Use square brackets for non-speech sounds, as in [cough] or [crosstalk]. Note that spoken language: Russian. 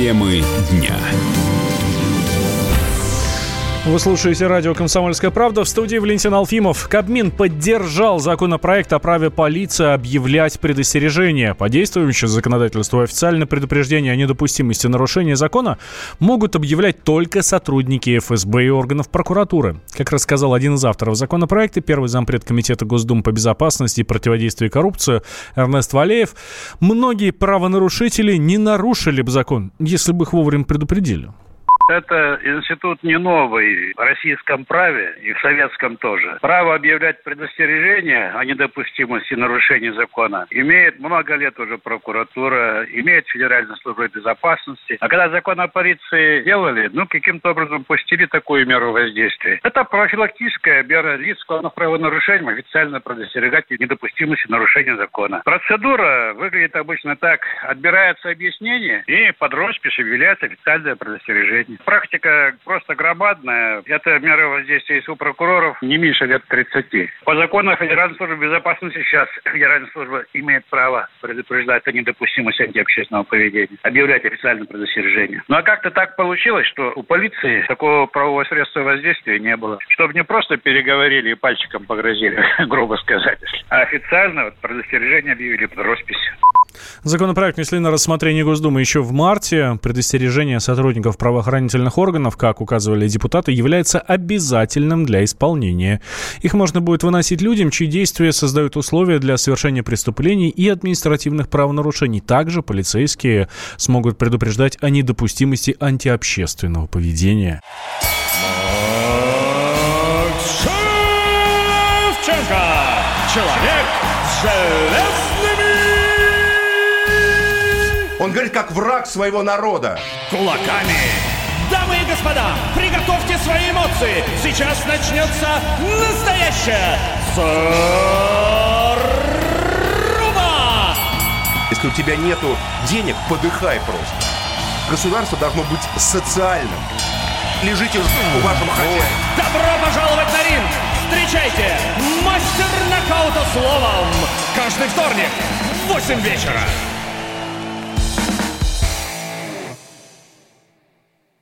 Темы дня. Вы слушаете радио «Комсомольская правда» в студии Валентин Алфимов. Кабмин поддержал законопроект о праве полиции объявлять предостережения. По действующему законодательству официальное предупреждение о недопустимости нарушения закона могут объявлять только сотрудники ФСБ и органов прокуратуры. Как рассказал один из авторов законопроекта, первый зампред Комитета Госдумы по безопасности и противодействию коррупции Эрнест Валеев, многие правонарушители не нарушили бы закон, если бы их вовремя предупредили. Это институт не новый в российском праве и в советском тоже. Право объявлять предостережение о недопустимости нарушения закона имеет много лет уже прокуратура, имеет Федеральная служба безопасности. А когда закон о полиции делали, ну, каким-то образом пустили такую меру воздействия. Это профилактическая мера лиц, склонных правонарушением, официально предостерегать недопустимости нарушения закона. Процедура выглядит обычно так. Отбирается объяснение и под роспись объявляется официальное предостережение. Практика просто громадная. Это меры воздействия есть у прокуроров не меньше лет 30. По закону Федеральной службы безопасности сейчас Федеральная служба имеет право предупреждать о недопустимости антиобщественного поведения, объявлять официальное предостережение. Ну а как-то так получилось, что у полиции такого правового средства воздействия не было. Чтобы не просто переговорили и пальчиком погрозили, [laughs] грубо сказать, а официально вот предостережение объявили под роспись. Законопроект внесли на рассмотрение Госдумы еще в марте. Предостережение сотрудников правоохранительных органов, как указывали депутаты, является обязательным для исполнения. Их можно будет выносить людям, чьи действия создают условия для совершения преступлений и административных правонарушений. Также полицейские смогут предупреждать о недопустимости антиобщественного поведения. Человек желез он говорит, как враг своего народа. Кулаками. Дамы и господа, приготовьте свои эмоции. Сейчас начнется настоящая заруба. Если у тебя нету денег, подыхай просто. Государство должно быть социальным. Лежите у вашего хозяина. Добро пожаловать на ринг! Встречайте, мастер нокаута словом! Каждый вторник в 8 вечера